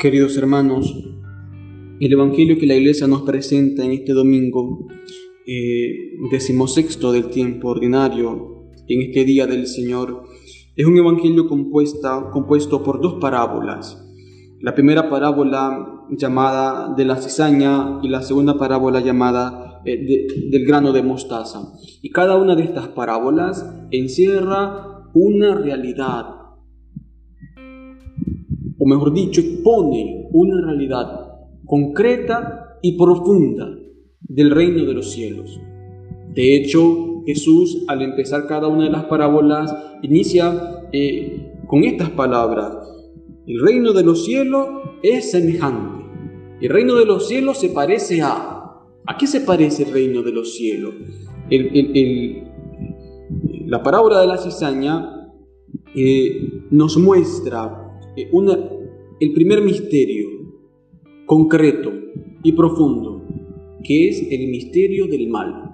Queridos hermanos, el Evangelio que la Iglesia nos presenta en este domingo, eh, decimosexto del tiempo ordinario, en este día del Señor, es un Evangelio compuesta, compuesto por dos parábolas. La primera parábola llamada de la cizaña y la segunda parábola llamada eh, del grano de mostaza. Y cada una de estas parábolas encierra una realidad, o mejor dicho, expone una realidad concreta y profunda del reino de los cielos. De hecho, Jesús, al empezar cada una de las parábolas, inicia eh, con estas palabras. El reino de los cielos es semejante. El reino de los cielos se parece a... ¿A qué se parece el reino de los cielos? la parábola de la cizaña eh, nos muestra eh, el primer misterio concreto y profundo, que es el misterio del mal.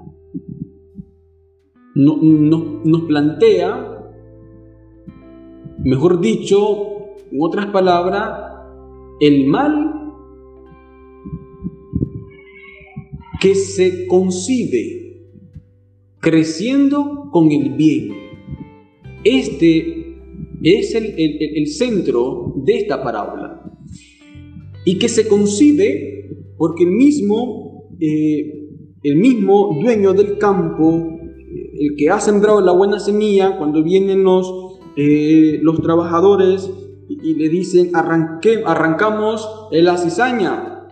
No, nos plantea, mejor dicho, en otras palabras, el mal que se concibe creciendo con el bien. Este es el, centro de esta parábola y que se concibe porque el mismo, eh, el mismo dueño del campo, el que ha sembrado la buena semilla, cuando vienen los, eh, los trabajadores y, le dicen, Arranque, arrancamos la cizaña.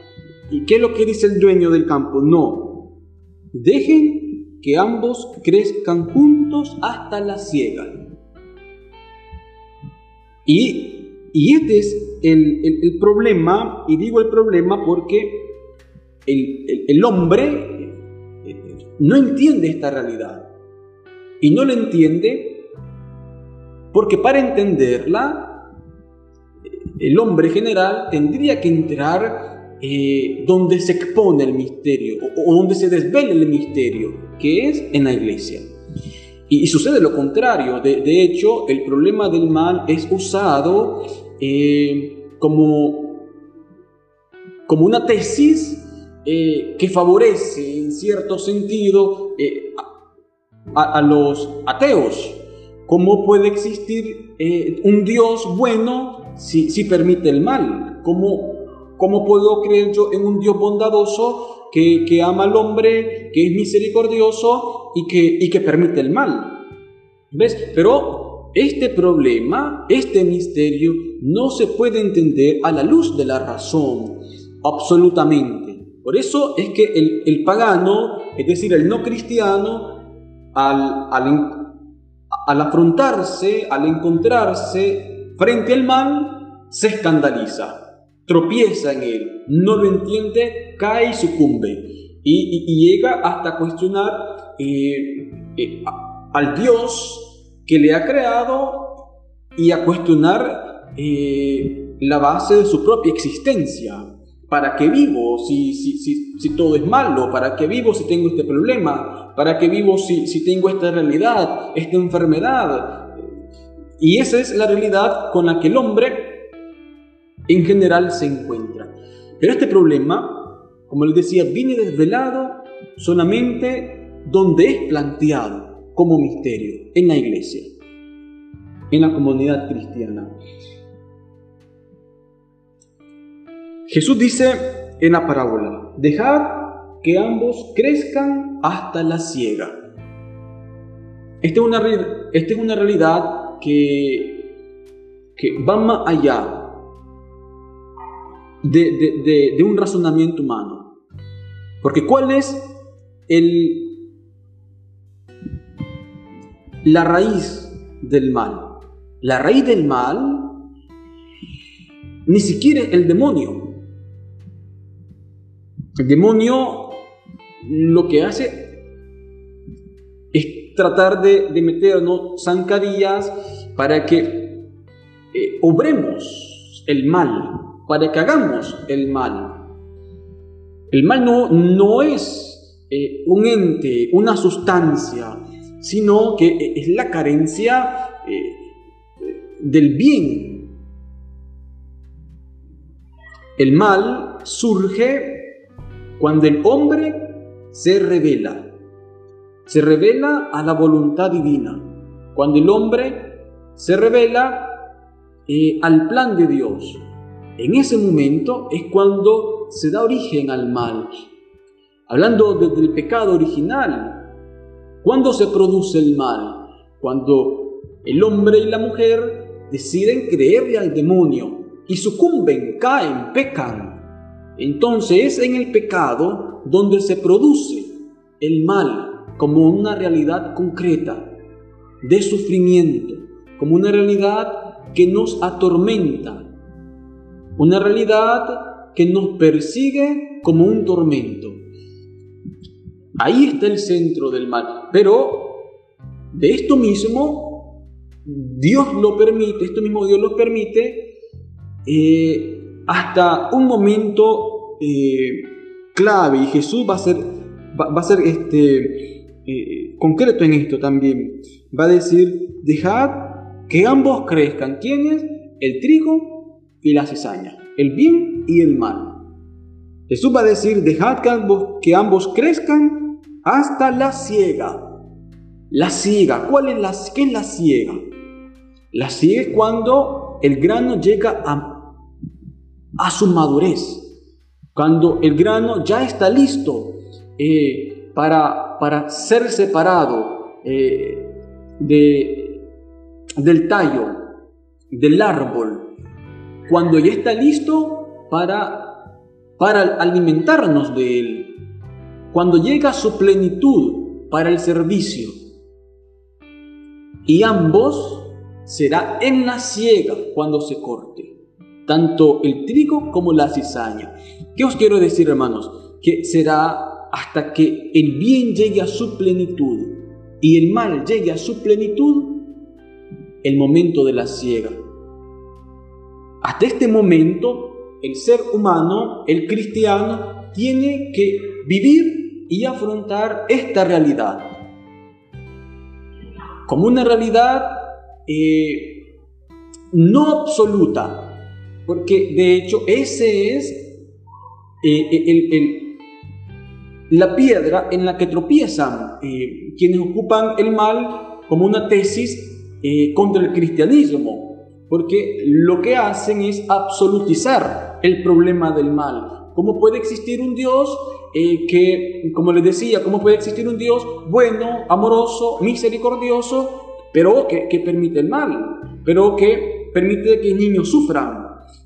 ¿Y qué es lo que dice el dueño del campo? No, dejen que ambos crezcan juntos hasta la siega. Y, este es el, problema, y digo el problema porque el, hombre eh, no entiende esta realidad. Y no la entiende porque para entenderla, el hombre general tendría que entrar eh, donde se expone el misterio o, o donde se desvela el misterio, que es en la iglesia. Y, sucede lo contrario. De, hecho, el problema del mal es usado eh, como, como una tesis eh, que favorece en cierto sentido eh, a, los ateos. ¿Cómo puede existir un Dios bueno si, si permite el mal? ¿Cómo, ¿Cómo puedo creer yo en un Dios bondadoso que, ama al hombre, que es misericordioso y que, y que permite el mal. ¿Ves? Pero este problema, este misterio, no se puede entender a la luz de la razón, absolutamente. Por eso es que el, pagano, es decir, el no cristiano, al, al, al afrontarse, al encontrarse frente al mal, se escandaliza tropieza en él, no lo entiende, cae y sucumbe. Y, llega hasta cuestionar eh, eh, al Dios que le ha creado y a cuestionar eh, la base de su propia existencia. ¿Para qué vivo si, si, si, si, todo es malo? ¿Para qué vivo si tengo este problema? ¿Para qué vivo si, si tengo esta realidad, esta enfermedad? Y esa es la realidad con la que el hombre en general se encuentra. Pero este problema, como les decía, viene desvelado solamente donde es planteado como misterio, en la iglesia, en la comunidad cristiana. Jesús dice en la parábola, dejad que ambos crezcan hasta la ciega. Esta es una, esta es una realidad que, que va más allá de, un razonamiento humano. Porque ¿cuál es el, la raíz del mal? La raíz del mal ni siquiera el demonio. El demonio lo que hace es tratar de, meternos zancadillas para que eh, obremos el mal, para que hagamos el mal. El mal no, no es eh, un ente, una sustancia, sino que es la carencia eh, del bien. El mal surge cuando el hombre se revela, se revela a la voluntad divina, cuando el hombre se revela eh, al plan de Dios. En ese momento es cuando se da origen al mal. Hablando del pecado original, ¿cuándo se produce el mal? Cuando el hombre y la mujer deciden creerle al demonio, y sucumben, caen, pecan. Entonces es en el pecado donde se produce el mal como una realidad concreta de sufrimiento, como una realidad que nos atormenta, una realidad que nos persigue como un tormento. Ahí está el centro del mal. Pero de esto mismo, Dios lo permite, esto mismo Dios lo permite eh, hasta un momento eh, clave y Jesús va a ser, va, a ser este, eh, concreto en esto también. Va a decir, dejad que ambos crezcan. ¿Quiénes? El trigo y la cizaña, el bien y el mal. Jesús va a decir, dejad que ambos, crezcan hasta la ciega. La ciega, ¿cuál es la, qué es la ciega? La ciega es cuando el grano llega a a su madurez, cuando el grano ya está listo eh, para, para, ser separado eh, de, del tallo, del árbol, cuando ya está listo para, para alimentarnos de él, cuando llega su plenitud para el servicio. Y ambos será en la ciega cuando se corte tanto el trigo como la cizaña. ¿Qué os quiero decir, hermanos? Que será hasta que el bien llegue a su plenitud y el mal llegue a su plenitud el momento de la ciega. Hasta este momento, el ser humano, el cristiano, tiene que vivir y afrontar esta realidad como una realidad eh, no absoluta, porque de hecho ese es eh, la piedra en la que tropiezan eh, quienes ocupan el mal como una tesis contra el cristianismo. Porque lo que hacen es absolutizar el problema del mal. ¿Cómo puede existir un Dios que, como les decía, cómo puede existir un Dios bueno, amoroso, misericordioso, pero que, que permite el mal, pero que permite que niños sufran,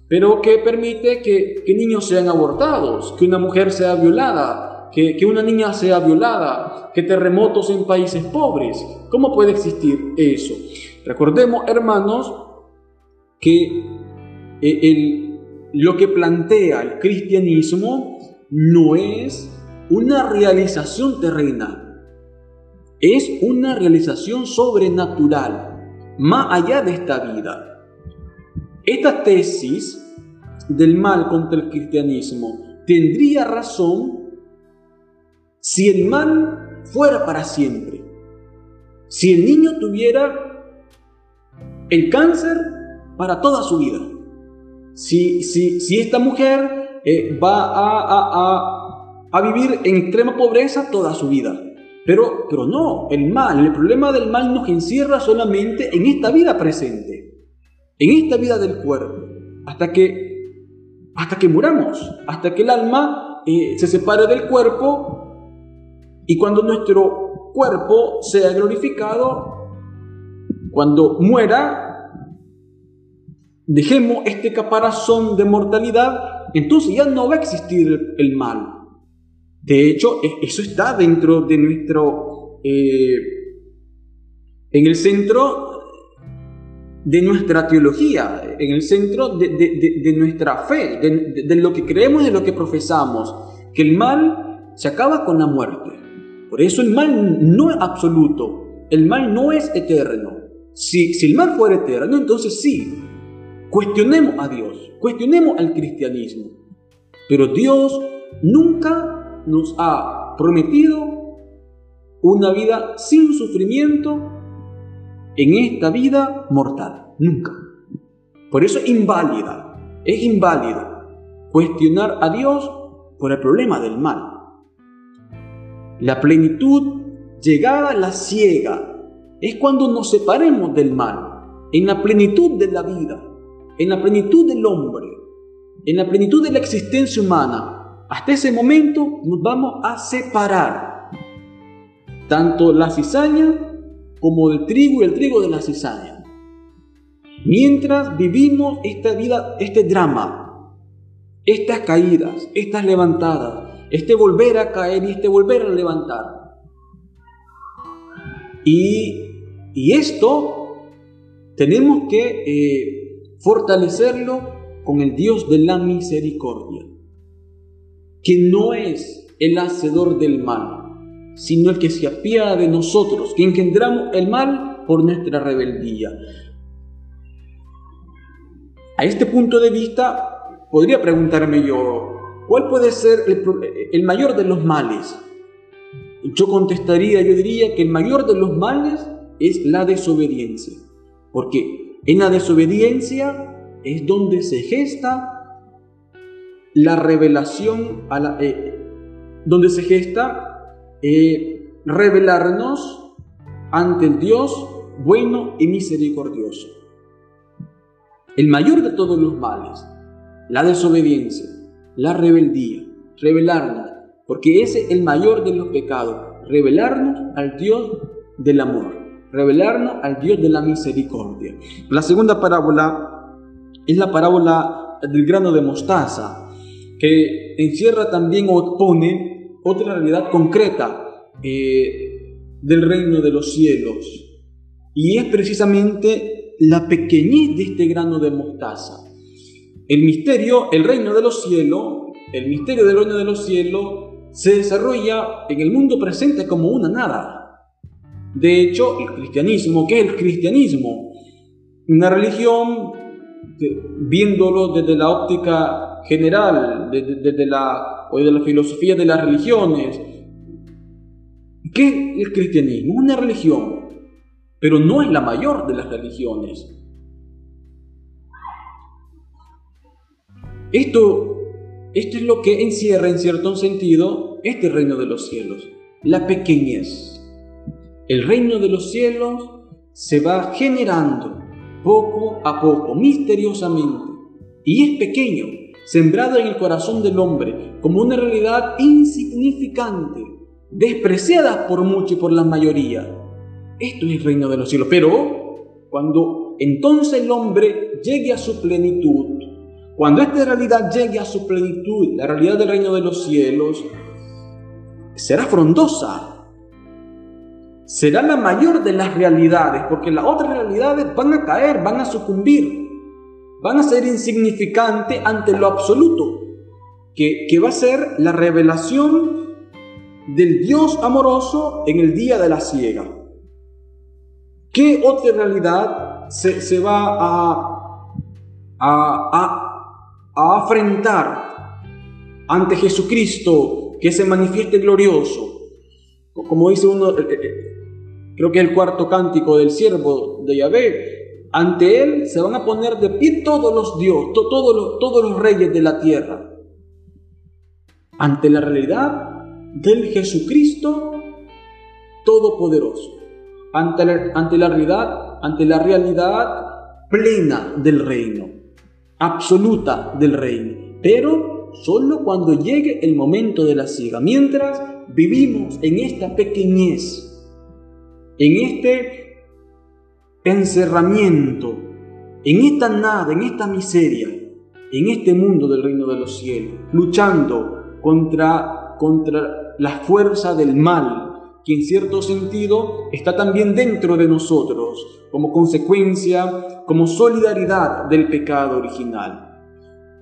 pero que permite que, niños sean abortados, que una mujer sea violada, que, una niña sea violada, que terremotos en países pobres. ¿Cómo puede existir eso? Recordemos, hermanos, que eh, lo que plantea el cristianismo no es una realización terrenal, es una realización sobrenatural, más allá de esta vida. Esta tesis del mal contra el cristianismo tendría razón si el mal fuera para siempre. Si el niño tuviera el cáncer para toda su vida. Si, si, si esta mujer eh, va a, a, vivir en extrema pobreza toda su vida. Pero, pero no, el mal, el problema del mal nos encierra solamente en esta vida presente en esta vida del cuerpo, hasta que, hasta que muramos, hasta que el alma eh, se separe del cuerpo y cuando nuestro cuerpo sea glorificado, cuando muera, dejemos este caparazón de mortalidad, entonces ya no va a existir el, mal. De hecho, e, eso está dentro de nuestro, eh, en el centro de nuestra teología, en el centro de, nuestra fe, de, lo que creemos, de lo que profesamos, que el mal se acaba con la muerte. Por eso el mal no es absoluto, el mal no es eterno. Si, si el mal fuera eterno, entonces sí, cuestionemos a Dios, cuestionemos al cristianismo. Pero Dios nunca nos ha prometido una vida sin sufrimiento en esta vida mortal. Nunca. Por eso es inválida. Es inválida. cuestionar a Dios por el problema del mal. La plenitud llegada a la ciega es cuando nos separemos del mal, en la plenitud de la vida, en la plenitud del hombre, en la plenitud de la existencia humana. Hasta ese momento nos vamos a separar, tanto la cizaña como del trigo y el trigo de la cizaña. Mientras vivimos esta vida, este drama, estas caídas, estas levantadas, este volver a caer y este volver a levantar. Y, esto tenemos que eh, fortalecerlo con el Dios de la misericordia, que no es el hacedor del mal, sino el que se apiada de nosotros, que engendramos el mal por nuestra rebeldía. A este punto de vista, podría preguntarme yo, ¿cuál puede ser el, mayor de los males? Yo contestaría, yo diría que el mayor de los males es la desobediencia, porque en la desobediencia es donde se gesta la revelación, a la, eh, donde se gesta eh, revelarnos ante el Dios bueno y misericordioso. El mayor de todos los males, la desobediencia, la rebeldía, rebelarnos, porque ese es el mayor de los pecados, revelarnos al Dios del amor, revelarnos al Dios de la misericordia. La segunda parábola es la parábola del grano de mostaza, que encierra también o pone otra realidad concreta eh, del reino de los cielos, y es precisamente la pequeñez de este grano de mostaza. El misterio, el reino de los cielos, el misterio del reino de los cielos se desarrolla en el mundo presente como una nada. De hecho, el cristianismo, ¿qué es el cristianismo? Una religión, viéndolo desde la óptica general, desde, la, de la filosofía de las religiones, ¿qué es el cristianismo? Una religión pero no es la mayor de las religiones. Esto, esto es lo que encierra en cierto sentido este reino de los cielos, la pequeñez. El reino de los cielos se va generando poco a poco, misteriosamente, y es pequeño, sembrado en el corazón del hombre como una realidad insignificante, despreciada por mucho y por la mayoría esto es el reino de los cielos. Pero cuando entonces el hombre llegue a su plenitud, cuando esta realidad llegue a su plenitud, la realidad del reino de los cielos, será frondosa. Será la mayor de las realidades, porque las otras realidades van a caer, van a sucumbir, van a ser insignificantes ante lo absoluto, que, que va a ser la revelación del Dios amoroso en el día de la ciega. ¿Qué otra realidad se, va a, a, a, afrentar ante Jesucristo que se manifieste glorioso? Como dice uno, eh, eh, creo que el cuarto cántico del siervo de Yahvé, ante él se van a poner de pie todos los dioses, todos, los, reyes de la tierra. Ante la realidad del Jesucristo Todopoderoso. Ante la, realidad, ante la realidad plena del reino, absoluta del reino, pero solo cuando llegue el momento de la siega, mientras vivimos en esta pequeñez, en este encerramiento, en esta nada, en esta miseria, en este mundo del reino de los cielos, luchando contra, contra la fuerza del mal, que en cierto sentido está también dentro de nosotros, como consecuencia, como solidaridad del pecado original.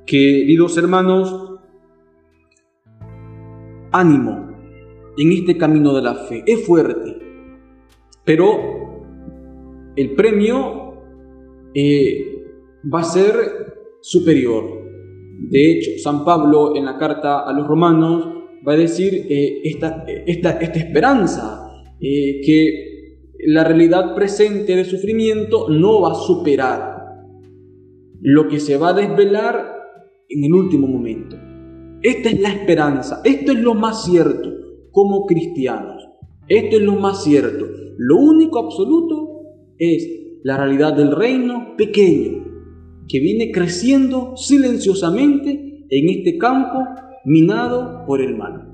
Queridos hermanos, ánimo en este camino de la fe. Es fuerte, pero el premio eh, va a ser superior. De hecho, San Pablo en la carta a los romanos va a decir eh, esta, esperanza, eh, que la realidad presente de sufrimiento no va a superar. Lo que se va a desvelar en el último momento. Esta es la esperanza, esto es lo más cierto como cristianos. Esto es lo más cierto. Lo único absoluto es la realidad del reino pequeño, que viene creciendo silenciosamente en este campo minado por el mal.